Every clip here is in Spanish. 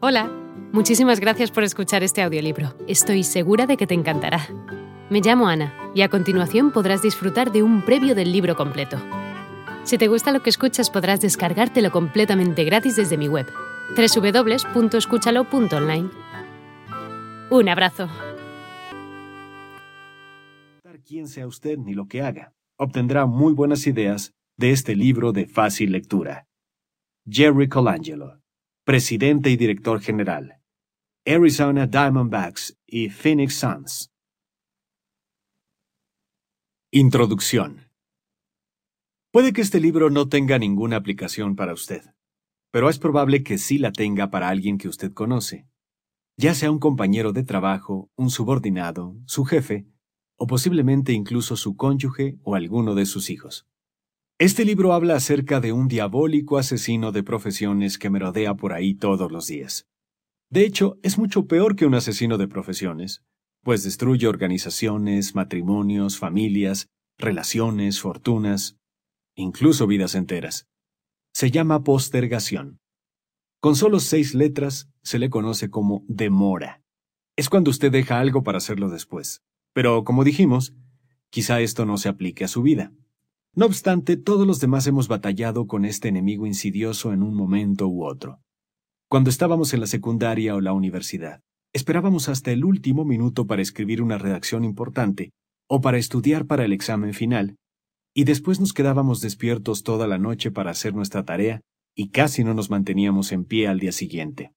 Hola, muchísimas gracias por escuchar este audiolibro. Estoy segura de que te encantará. Me llamo Ana y a continuación podrás disfrutar de un previo del libro completo. Si te gusta lo que escuchas podrás descargártelo completamente gratis desde mi web, www.escúchalo.online. Un abrazo. Sea usted ni lo que haga, obtendrá muy buenas ideas de este libro de fácil lectura. Jerry Colangelo presidente y director general, Arizona Diamondbacks y Phoenix Suns. Introducción. Puede que este libro no tenga ninguna aplicación para usted, pero es probable que sí la tenga para alguien que usted conoce, ya sea un compañero de trabajo, un subordinado, su jefe, o posiblemente incluso su cónyuge o alguno de sus hijos. Este libro habla acerca de un diabólico asesino de profesiones que merodea por ahí todos los días. De hecho, es mucho peor que un asesino de profesiones, pues destruye organizaciones, matrimonios, familias, relaciones, fortunas, incluso vidas enteras. Se llama postergación. Con solo seis letras se le conoce como demora. Es cuando usted deja algo para hacerlo después. Pero, como dijimos, quizá esto no se aplique a su vida. No obstante, todos los demás hemos batallado con este enemigo insidioso en un momento u otro. Cuando estábamos en la secundaria o la universidad, esperábamos hasta el último minuto para escribir una redacción importante o para estudiar para el examen final, y después nos quedábamos despiertos toda la noche para hacer nuestra tarea y casi no nos manteníamos en pie al día siguiente.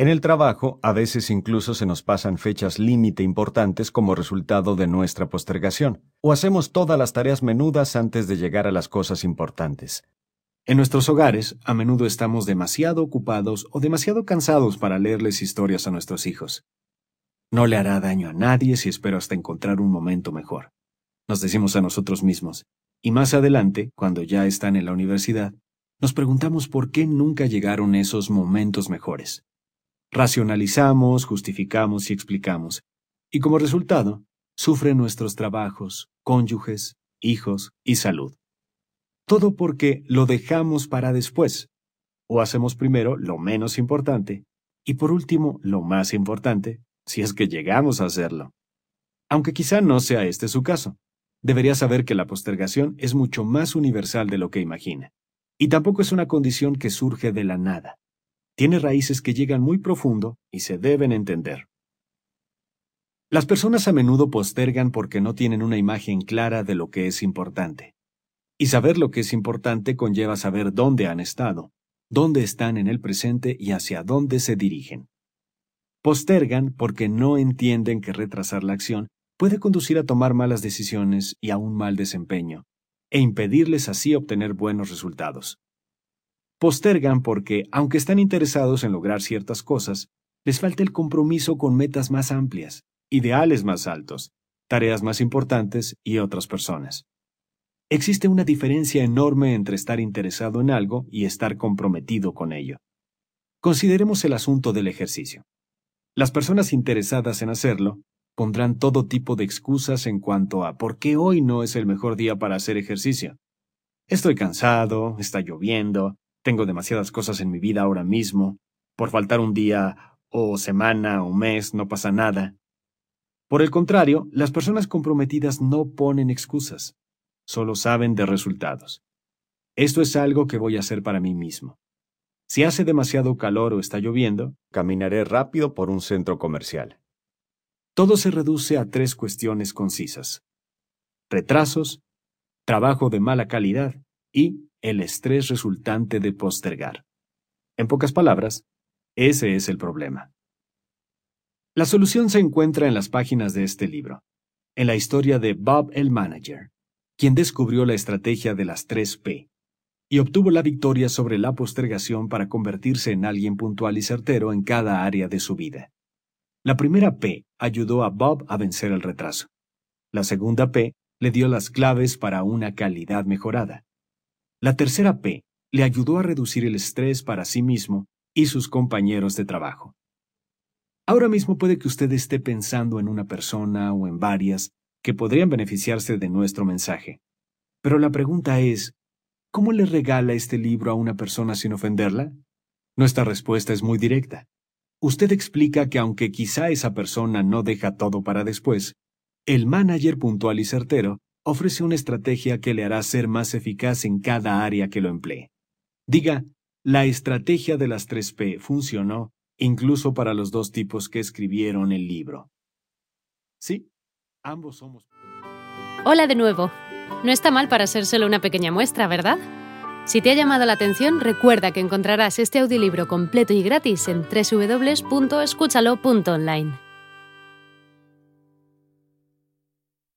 En el trabajo, a veces incluso se nos pasan fechas límite importantes como resultado de nuestra postergación, o hacemos todas las tareas menudas antes de llegar a las cosas importantes. En nuestros hogares, a menudo estamos demasiado ocupados o demasiado cansados para leerles historias a nuestros hijos. No le hará daño a nadie si espero hasta encontrar un momento mejor. Nos decimos a nosotros mismos, y más adelante, cuando ya están en la universidad, nos preguntamos por qué nunca llegaron esos momentos mejores. Racionalizamos, justificamos y explicamos, y como resultado, sufren nuestros trabajos, cónyuges, hijos y salud. Todo porque lo dejamos para después, o hacemos primero lo menos importante, y por último lo más importante, si es que llegamos a hacerlo. Aunque quizá no sea este su caso, debería saber que la postergación es mucho más universal de lo que imagina, y tampoco es una condición que surge de la nada tiene raíces que llegan muy profundo y se deben entender. Las personas a menudo postergan porque no tienen una imagen clara de lo que es importante. Y saber lo que es importante conlleva saber dónde han estado, dónde están en el presente y hacia dónde se dirigen. Postergan porque no entienden que retrasar la acción puede conducir a tomar malas decisiones y a un mal desempeño, e impedirles así obtener buenos resultados. Postergan porque, aunque están interesados en lograr ciertas cosas, les falta el compromiso con metas más amplias, ideales más altos, tareas más importantes y otras personas. Existe una diferencia enorme entre estar interesado en algo y estar comprometido con ello. Consideremos el asunto del ejercicio. Las personas interesadas en hacerlo pondrán todo tipo de excusas en cuanto a por qué hoy no es el mejor día para hacer ejercicio. Estoy cansado, está lloviendo, tengo demasiadas cosas en mi vida ahora mismo, por faltar un día o semana o mes no pasa nada. Por el contrario, las personas comprometidas no ponen excusas, solo saben de resultados. Esto es algo que voy a hacer para mí mismo. Si hace demasiado calor o está lloviendo, caminaré rápido por un centro comercial. Todo se reduce a tres cuestiones concisas. Retrasos, trabajo de mala calidad y el estrés resultante de postergar. En pocas palabras, ese es el problema. La solución se encuentra en las páginas de este libro, en la historia de Bob el Manager, quien descubrió la estrategia de las tres P y obtuvo la victoria sobre la postergación para convertirse en alguien puntual y certero en cada área de su vida. La primera P ayudó a Bob a vencer el retraso. La segunda P le dio las claves para una calidad mejorada. La tercera P le ayudó a reducir el estrés para sí mismo y sus compañeros de trabajo. Ahora mismo puede que usted esté pensando en una persona o en varias que podrían beneficiarse de nuestro mensaje. Pero la pregunta es, ¿cómo le regala este libro a una persona sin ofenderla? Nuestra respuesta es muy directa. Usted explica que aunque quizá esa persona no deja todo para después, el manager puntual y certero ofrece una estrategia que le hará ser más eficaz en cada área que lo emplee. Diga, la estrategia de las 3P funcionó incluso para los dos tipos que escribieron el libro. Sí, ambos somos... Hola de nuevo. No está mal para ser solo una pequeña muestra, ¿verdad? Si te ha llamado la atención, recuerda que encontrarás este audiolibro completo y gratis en www.escúchalo.online.